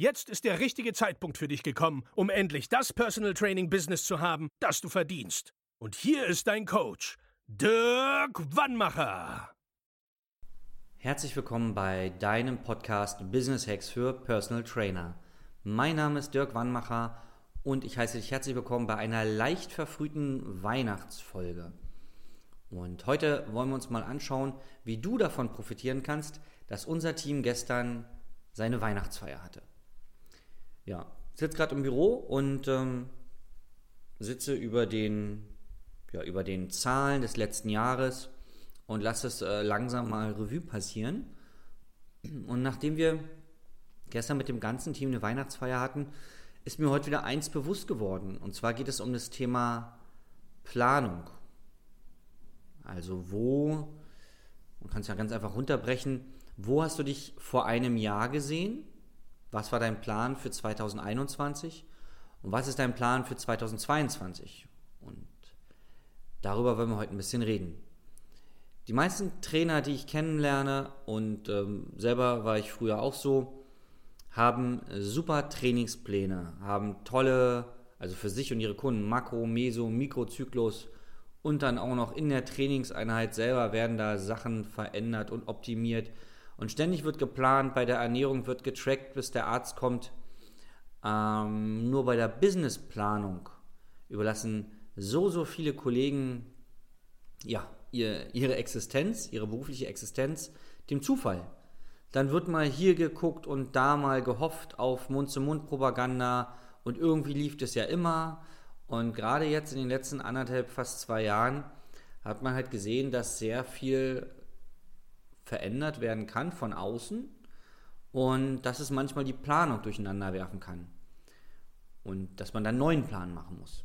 Jetzt ist der richtige Zeitpunkt für dich gekommen, um endlich das Personal Training Business zu haben, das du verdienst. Und hier ist dein Coach, Dirk Wannmacher. Herzlich willkommen bei deinem Podcast Business Hacks für Personal Trainer. Mein Name ist Dirk Wannmacher und ich heiße dich herzlich willkommen bei einer leicht verfrühten Weihnachtsfolge. Und heute wollen wir uns mal anschauen, wie du davon profitieren kannst, dass unser Team gestern seine Weihnachtsfeier hatte. Ja, sitze gerade im Büro und ähm, sitze über den, ja, über den Zahlen des letzten Jahres und lasse es äh, langsam mal Revue passieren. Und nachdem wir gestern mit dem ganzen Team eine Weihnachtsfeier hatten, ist mir heute wieder eins bewusst geworden. Und zwar geht es um das Thema Planung. Also wo, man kann es ja ganz einfach runterbrechen, wo hast du dich vor einem Jahr gesehen was war dein Plan für 2021 und was ist dein Plan für 2022? Und darüber wollen wir heute ein bisschen reden. Die meisten Trainer, die ich kennenlerne und ähm, selber war ich früher auch so, haben super Trainingspläne, haben tolle, also für sich und ihre Kunden, Makro, Meso, Mikrozyklus und dann auch noch in der Trainingseinheit selber werden da Sachen verändert und optimiert und ständig wird geplant, bei der Ernährung wird getrackt, bis der Arzt kommt. Ähm, nur bei der Businessplanung überlassen so, so viele Kollegen ja, ihr, ihre Existenz, ihre berufliche Existenz dem Zufall. Dann wird mal hier geguckt und da mal gehofft auf Mund-zu-Mund-Propaganda und irgendwie lief das ja immer. Und gerade jetzt in den letzten anderthalb, fast zwei Jahren hat man halt gesehen, dass sehr viel verändert werden kann von außen und dass es manchmal die Planung durcheinander werfen kann und dass man dann einen neuen Plan machen muss.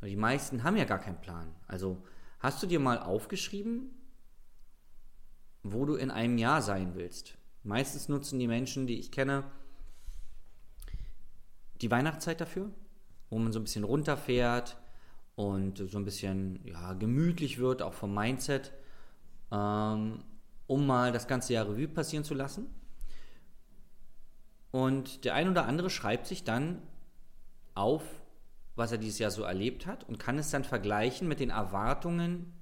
Nur die meisten haben ja gar keinen Plan. Also hast du dir mal aufgeschrieben, wo du in einem Jahr sein willst? Meistens nutzen die Menschen, die ich kenne, die Weihnachtszeit dafür, wo man so ein bisschen runterfährt und so ein bisschen ja, gemütlich wird, auch vom Mindset. Ähm, um mal das ganze Jahr Revue passieren zu lassen. Und der ein oder andere schreibt sich dann auf, was er dieses Jahr so erlebt hat und kann es dann vergleichen mit den Erwartungen,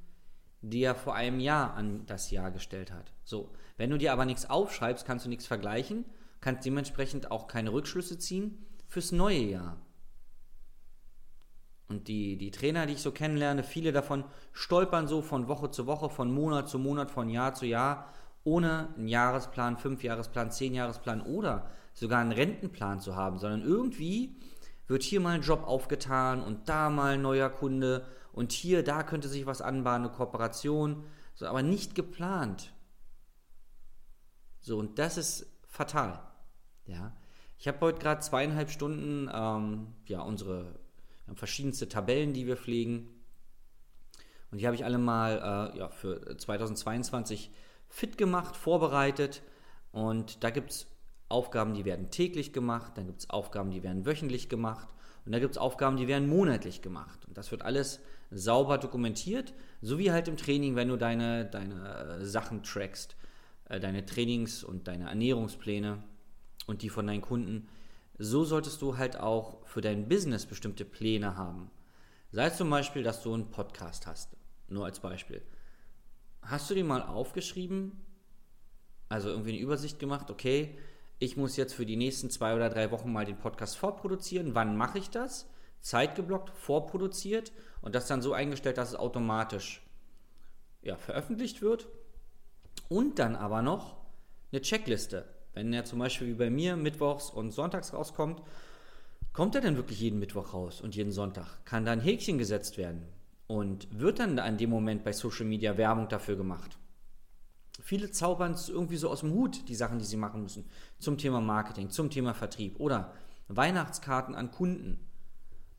die er vor einem Jahr an das Jahr gestellt hat. So, wenn du dir aber nichts aufschreibst, kannst du nichts vergleichen, kannst dementsprechend auch keine Rückschlüsse ziehen fürs neue Jahr. Und die, die Trainer, die ich so kennenlerne, viele davon stolpern so von Woche zu Woche, von Monat zu Monat, von Jahr zu Jahr, ohne einen Jahresplan, Fünfjahresplan, Zehnjahresplan oder sogar einen Rentenplan zu haben, sondern irgendwie wird hier mal ein Job aufgetan und da mal ein neuer Kunde und hier, da könnte sich was anbahnen, eine Kooperation, so, aber nicht geplant. So, und das ist fatal. Ja. Ich habe heute gerade zweieinhalb Stunden ähm, ja, unsere haben verschiedenste Tabellen, die wir pflegen. Und die habe ich alle mal äh, ja, für 2022 fit gemacht, vorbereitet. Und da gibt es Aufgaben, die werden täglich gemacht, dann gibt es Aufgaben, die werden wöchentlich gemacht und da gibt es Aufgaben, die werden monatlich gemacht. Und das wird alles sauber dokumentiert, so wie halt im Training, wenn du deine, deine äh, Sachen trackst, äh, deine Trainings- und deine Ernährungspläne und die von deinen Kunden so solltest du halt auch für dein Business bestimmte Pläne haben. Sei es zum Beispiel, dass du einen Podcast hast. Nur als Beispiel. Hast du dir mal aufgeschrieben, also irgendwie eine Übersicht gemacht, okay, ich muss jetzt für die nächsten zwei oder drei Wochen mal den Podcast vorproduzieren. Wann mache ich das? Zeitgeblockt, vorproduziert und das dann so eingestellt, dass es automatisch ja, veröffentlicht wird. Und dann aber noch eine Checkliste. Wenn er zum Beispiel wie bei mir mittwochs und sonntags rauskommt, kommt er dann wirklich jeden Mittwoch raus und jeden Sonntag? Kann da ein Häkchen gesetzt werden? Und wird dann an dem Moment bei Social Media Werbung dafür gemacht? viele zaubern es irgendwie so aus dem Hut, die Sachen, die sie machen müssen. Zum Thema Marketing, zum Thema Vertrieb oder Weihnachtskarten an Kunden.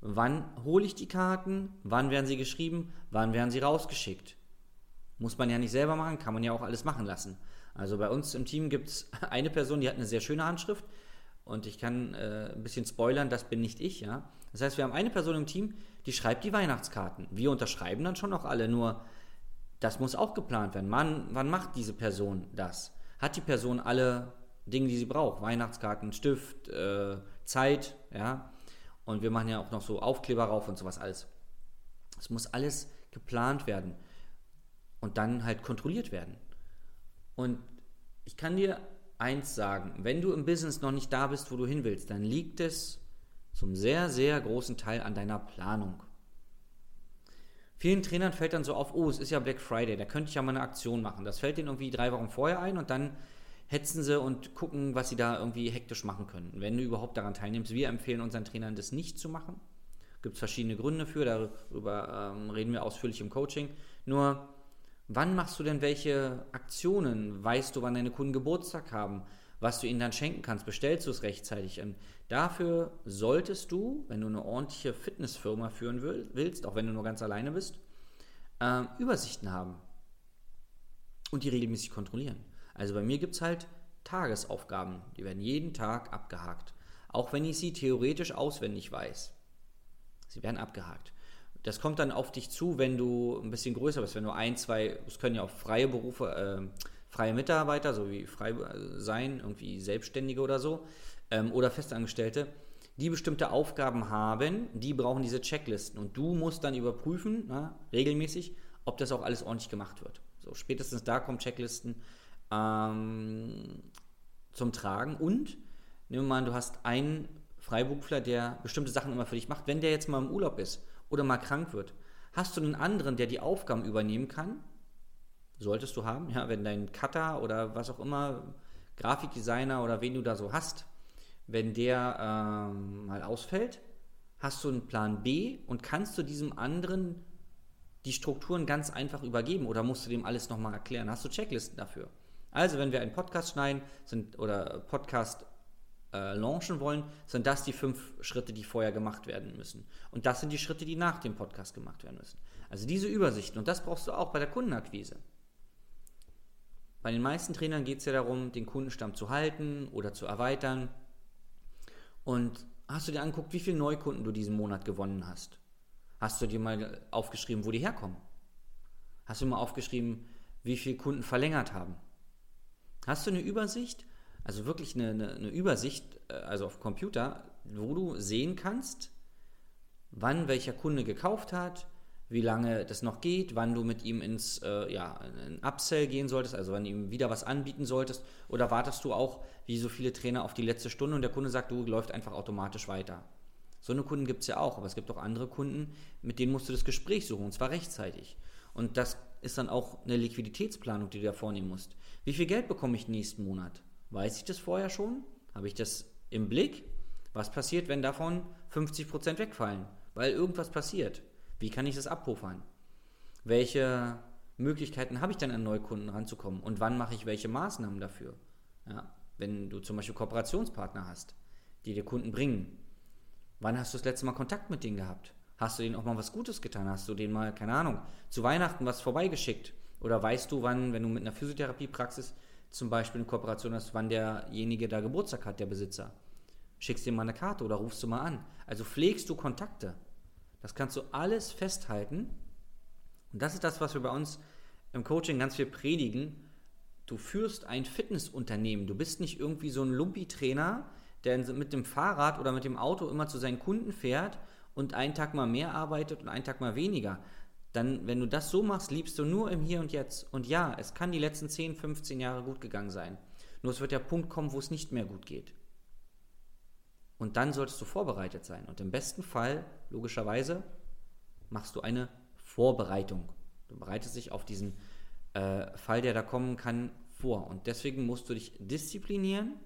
Wann hole ich die Karten? Wann werden sie geschrieben? Wann werden sie rausgeschickt? Muss man ja nicht selber machen, kann man ja auch alles machen lassen. Also bei uns im Team gibt es eine Person, die hat eine sehr schöne Handschrift und ich kann äh, ein bisschen spoilern, das bin nicht ich, ja. Das heißt, wir haben eine Person im Team, die schreibt die Weihnachtskarten. Wir unterschreiben dann schon auch alle, nur das muss auch geplant werden. Wann, wann macht diese Person das? Hat die Person alle Dinge, die sie braucht? Weihnachtskarten, Stift, äh, Zeit, ja. Und wir machen ja auch noch so Aufkleber rauf und sowas alles. Es muss alles geplant werden und dann halt kontrolliert werden. Und ich kann dir eins sagen, wenn du im Business noch nicht da bist, wo du hin willst, dann liegt es zum sehr, sehr großen Teil an deiner Planung. Vielen Trainern fällt dann so auf, oh, es ist ja Black Friday, da könnte ich ja mal eine Aktion machen. Das fällt denen irgendwie drei Wochen vorher ein und dann hetzen sie und gucken, was sie da irgendwie hektisch machen können. Wenn du überhaupt daran teilnimmst, wir empfehlen unseren Trainern, das nicht zu machen. Gibt es verschiedene Gründe für, darüber ähm, reden wir ausführlich im Coaching. Nur, wann machst du denn welche Aktionen? Weißt du, wann deine Kunden Geburtstag haben? Was du ihnen dann schenken kannst? Bestellst du es rechtzeitig? Und dafür solltest du, wenn du eine ordentliche Fitnessfirma führen willst, auch wenn du nur ganz alleine bist, äh, Übersichten haben und die regelmäßig kontrollieren. Also bei mir gibt es halt Tagesaufgaben, die werden jeden Tag abgehakt. Auch wenn ich sie theoretisch auswendig weiß. Sie werden abgehakt. Das kommt dann auf dich zu, wenn du ein bisschen größer bist, wenn du ein, zwei, es können ja auch freie Berufe, äh, freie Mitarbeiter, so wie frei sein, irgendwie Selbstständige oder so, ähm, oder Festangestellte, die bestimmte Aufgaben haben, die brauchen diese Checklisten und du musst dann überprüfen, na, regelmäßig, ob das auch alles ordentlich gemacht wird. So, spätestens da kommen Checklisten ähm, zum Tragen und nehmen wir mal du hast einen Freiberufler, der bestimmte Sachen immer für dich macht, wenn der jetzt mal im Urlaub ist oder mal krank wird, hast du einen anderen, der die Aufgaben übernehmen kann? Solltest du haben, ja, wenn dein Cutter oder was auch immer, Grafikdesigner oder wen du da so hast, wenn der ähm, mal ausfällt, hast du einen Plan B und kannst du diesem anderen die Strukturen ganz einfach übergeben oder musst du dem alles nochmal erklären? Hast du Checklisten dafür? Also, wenn wir einen Podcast schneiden sind, oder Podcast äh, launchen wollen, sind das die fünf Schritte, die vorher gemacht werden müssen. Und das sind die Schritte, die nach dem Podcast gemacht werden müssen. Also diese Übersichten. Und das brauchst du auch bei der Kundenakquise. Bei den meisten Trainern geht es ja darum, den Kundenstamm zu halten oder zu erweitern. Und hast du dir angeguckt, wie viele Neukunden du diesen Monat gewonnen hast? Hast du dir mal aufgeschrieben, wo die herkommen? Hast du mal aufgeschrieben, wie viele Kunden verlängert haben? Hast du eine Übersicht, also wirklich eine, eine, eine Übersicht, äh, also auf Computer, wo du sehen kannst, wann welcher Kunde gekauft hat, wie lange das noch geht, wann du mit ihm ins äh, ja, ein Upsell gehen solltest, also wann du ihm wieder was anbieten solltest, oder wartest du auch, wie so viele Trainer, auf die letzte Stunde und der Kunde sagt, du läuft einfach automatisch weiter. So eine Kunden gibt es ja auch, aber es gibt auch andere Kunden, mit denen musst du das Gespräch suchen, und zwar rechtzeitig. Und das ist dann auch eine Liquiditätsplanung, die du da vornehmen musst. Wie viel Geld bekomme ich nächsten Monat? Weiß ich das vorher schon? Habe ich das im Blick? Was passiert, wenn davon 50% wegfallen? Weil irgendwas passiert. Wie kann ich das abpuffern? Welche Möglichkeiten habe ich dann an Neukunden ranzukommen? Und wann mache ich welche Maßnahmen dafür? Ja, wenn du zum Beispiel Kooperationspartner hast, die dir Kunden bringen. Wann hast du das letzte Mal Kontakt mit denen gehabt? Hast du denen auch mal was Gutes getan? Hast du denen mal, keine Ahnung, zu Weihnachten was vorbeigeschickt? Oder weißt du, wann, wenn du mit einer Physiotherapiepraxis zum Beispiel eine Kooperation hast, wann derjenige da Geburtstag hat, der Besitzer? Schickst dir mal eine Karte oder rufst du mal an. Also pflegst du Kontakte. Das kannst du alles festhalten. Und das ist das, was wir bei uns im Coaching ganz viel predigen. Du führst ein Fitnessunternehmen. Du bist nicht irgendwie so ein Lumpi-Trainer, der mit dem Fahrrad oder mit dem Auto immer zu seinen Kunden fährt und einen Tag mal mehr arbeitet und einen Tag mal weniger, dann, wenn du das so machst, liebst du nur im Hier und Jetzt. Und ja, es kann die letzten 10, 15 Jahre gut gegangen sein. Nur es wird der Punkt kommen, wo es nicht mehr gut geht. Und dann solltest du vorbereitet sein. Und im besten Fall, logischerweise, machst du eine Vorbereitung. Du bereitest dich auf diesen äh, Fall, der da kommen kann, vor. Und deswegen musst du dich disziplinieren,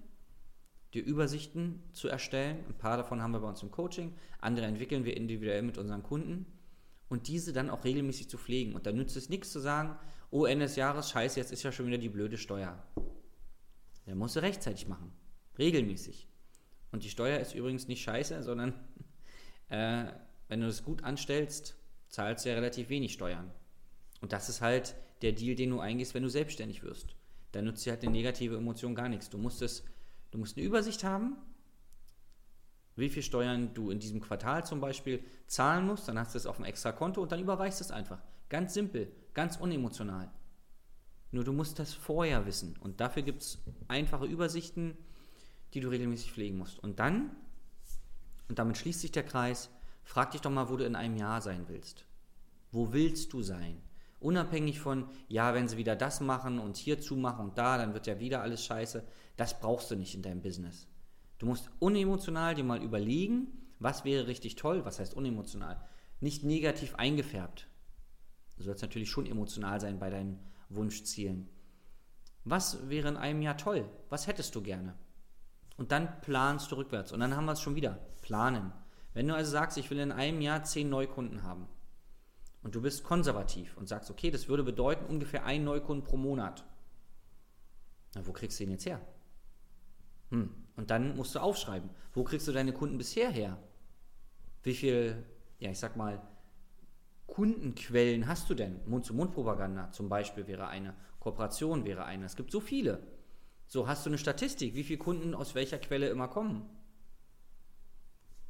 dir Übersichten zu erstellen. Ein paar davon haben wir bei uns im Coaching, andere entwickeln wir individuell mit unseren Kunden und diese dann auch regelmäßig zu pflegen. Und da nützt es nichts zu sagen, Oh, Ende des Jahres, scheiße, jetzt ist ja schon wieder die blöde Steuer. Der musst du rechtzeitig machen. Regelmäßig. Und die Steuer ist übrigens nicht scheiße, sondern äh, wenn du das gut anstellst, zahlst du ja relativ wenig Steuern. Und das ist halt der Deal, den du eingehst, wenn du selbstständig wirst. Dann nutzt dir halt eine negative Emotion gar nichts. Du musst, es, du musst eine Übersicht haben, wie viel Steuern du in diesem Quartal zum Beispiel zahlen musst. Dann hast du es auf einem extra Konto und dann überweist es einfach. Ganz simpel, ganz unemotional. Nur du musst das vorher wissen. Und dafür gibt es einfache Übersichten, die du regelmäßig pflegen musst. Und dann, und damit schließt sich der Kreis, frag dich doch mal, wo du in einem Jahr sein willst. Wo willst du sein? Unabhängig von, ja, wenn sie wieder das machen und hier zumachen und da, dann wird ja wieder alles scheiße. Das brauchst du nicht in deinem Business. Du musst unemotional dir mal überlegen, was wäre richtig toll, was heißt unemotional? Nicht negativ eingefärbt. Du sollst natürlich schon emotional sein bei deinen Wunschzielen. Was wäre in einem Jahr toll? Was hättest du gerne? Und dann planst du rückwärts. Und dann haben wir es schon wieder. Planen. Wenn du also sagst, ich will in einem Jahr zehn Neukunden haben und du bist konservativ und sagst, okay, das würde bedeuten ungefähr ein Neukunden pro Monat. Na, wo kriegst du den jetzt her? Hm. Und dann musst du aufschreiben, wo kriegst du deine Kunden bisher her? Wie viel, ja, ich sag mal, Kundenquellen hast du denn? Mund-zu-Mund-Propaganda zum Beispiel wäre eine, Kooperation wäre eine. Es gibt so viele. So, hast du eine Statistik, wie viele Kunden aus welcher Quelle immer kommen?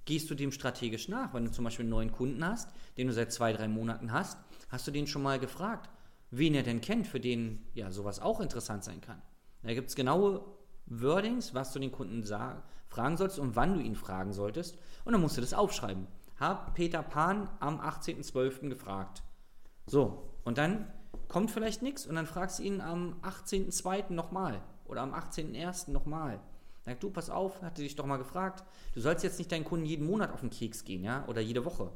Gehst du dem strategisch nach? Wenn du zum Beispiel einen neuen Kunden hast, den du seit zwei, drei Monaten hast, hast du den schon mal gefragt, wen er denn kennt, für den ja sowas auch interessant sein kann. Da gibt es genaue Wordings, was du den Kunden sagen, fragen sollst und wann du ihn fragen solltest. Und dann musst du das aufschreiben. Hab Peter Pan am 18.12. gefragt. So, und dann kommt vielleicht nichts und dann fragst du ihn am 18.02. nochmal oder am 18.01. nochmal. Sag du, pass auf, hatte dich doch mal gefragt. Du sollst jetzt nicht deinen Kunden jeden Monat auf den Keks gehen, ja, oder jede Woche.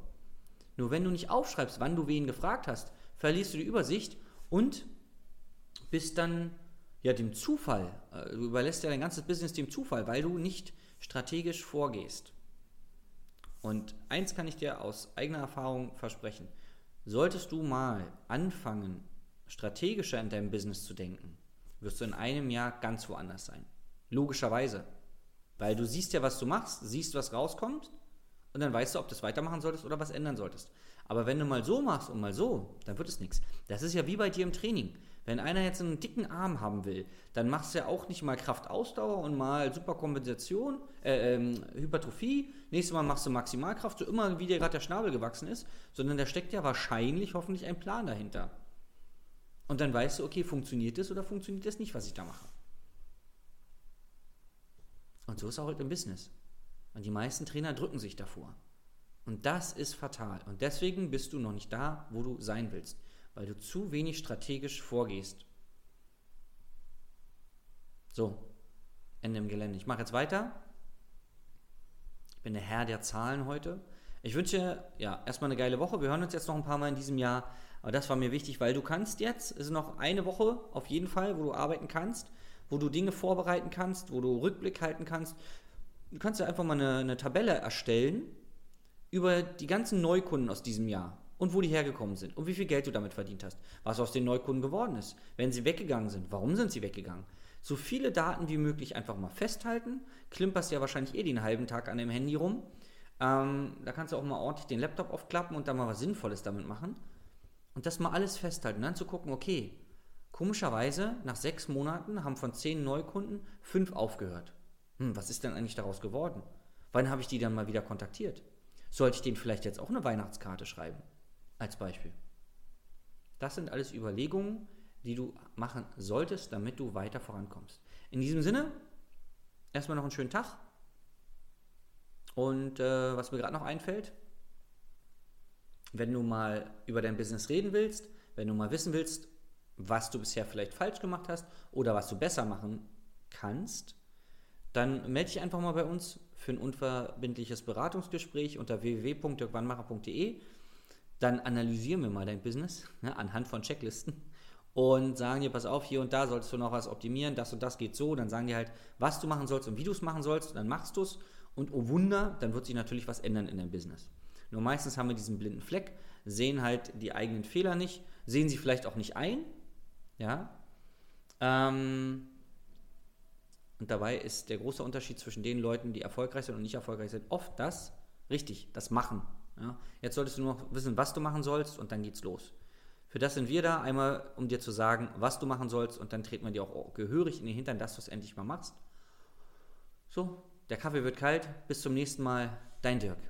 Nur wenn du nicht aufschreibst, wann du wen gefragt hast, verlierst du die Übersicht und bist dann ja dem Zufall. Äh, du überlässt ja dein ganzes Business dem Zufall, weil du nicht strategisch vorgehst. Und eins kann ich dir aus eigener Erfahrung versprechen. Solltest du mal anfangen, strategischer in deinem Business zu denken, wirst du in einem Jahr ganz woanders sein. Logischerweise. Weil du siehst ja, was du machst, siehst, was rauskommt und dann weißt du, ob du es weitermachen solltest oder was ändern solltest. Aber wenn du mal so machst und mal so, dann wird es nichts. Das ist ja wie bei dir im Training. Wenn einer jetzt einen dicken Arm haben will, dann machst du ja auch nicht mal Kraftausdauer und mal Superkompensation, äh, ähm, Hypertrophie. Nächstes Mal machst du Maximalkraft, so immer wie dir gerade der Schnabel gewachsen ist, sondern da steckt ja wahrscheinlich hoffentlich ein Plan dahinter. Und dann weißt du, okay, funktioniert das oder funktioniert das nicht, was ich da mache. Und so ist auch halt im Business. Und die meisten Trainer drücken sich davor. Und das ist fatal. Und deswegen bist du noch nicht da, wo du sein willst weil du zu wenig strategisch vorgehst. So, Ende im Gelände. Ich mache jetzt weiter. Ich bin der Herr der Zahlen heute. Ich wünsche ja erstmal eine geile Woche. Wir hören uns jetzt noch ein paar Mal in diesem Jahr. Aber das war mir wichtig, weil du kannst jetzt, es ist noch eine Woche auf jeden Fall, wo du arbeiten kannst, wo du Dinge vorbereiten kannst, wo du Rückblick halten kannst. Du kannst ja einfach mal eine, eine Tabelle erstellen über die ganzen Neukunden aus diesem Jahr und wo die hergekommen sind und wie viel Geld du damit verdient hast, was aus den Neukunden geworden ist, wenn sie weggegangen sind, warum sind sie weggegangen. So viele Daten wie möglich einfach mal festhalten. Klimperst ja wahrscheinlich eh den halben Tag an dem Handy rum. Ähm, da kannst du auch mal ordentlich den Laptop aufklappen und da mal was Sinnvolles damit machen. Und das mal alles festhalten. Dann zu gucken, okay, komischerweise, nach sechs Monaten haben von zehn Neukunden fünf aufgehört. Hm, was ist denn eigentlich daraus geworden? Wann habe ich die dann mal wieder kontaktiert? Sollte ich denen vielleicht jetzt auch eine Weihnachtskarte schreiben? Als Beispiel. Das sind alles Überlegungen, die du machen solltest, damit du weiter vorankommst. In diesem Sinne, erstmal noch einen schönen Tag. Und äh, was mir gerade noch einfällt, wenn du mal über dein Business reden willst, wenn du mal wissen willst, was du bisher vielleicht falsch gemacht hast oder was du besser machen kannst, dann melde dich einfach mal bei uns für ein unverbindliches Beratungsgespräch unter www.dirkwannmacher.de dann analysieren wir mal dein Business ne, anhand von Checklisten und sagen dir, pass auf, hier und da solltest du noch was optimieren, das und das geht so. Dann sagen dir halt, was du machen sollst und wie du es machen sollst. Dann machst du es und oh Wunder, dann wird sich natürlich was ändern in deinem Business. Nur meistens haben wir diesen blinden Fleck, sehen halt die eigenen Fehler nicht, sehen sie vielleicht auch nicht ein, Ja. Ähm, und dabei ist der große Unterschied zwischen den Leuten, die erfolgreich sind und nicht erfolgreich sind, oft das, richtig, das Machen. Ja? Jetzt solltest du nur noch wissen, was du machen sollst und dann geht's los. Für das sind wir da, einmal um dir zu sagen, was du machen sollst und dann treten wir dir auch gehörig in den Hintern, dass du es endlich mal machst. So, der Kaffee wird kalt. Bis zum nächsten Mal. Dein Dirk.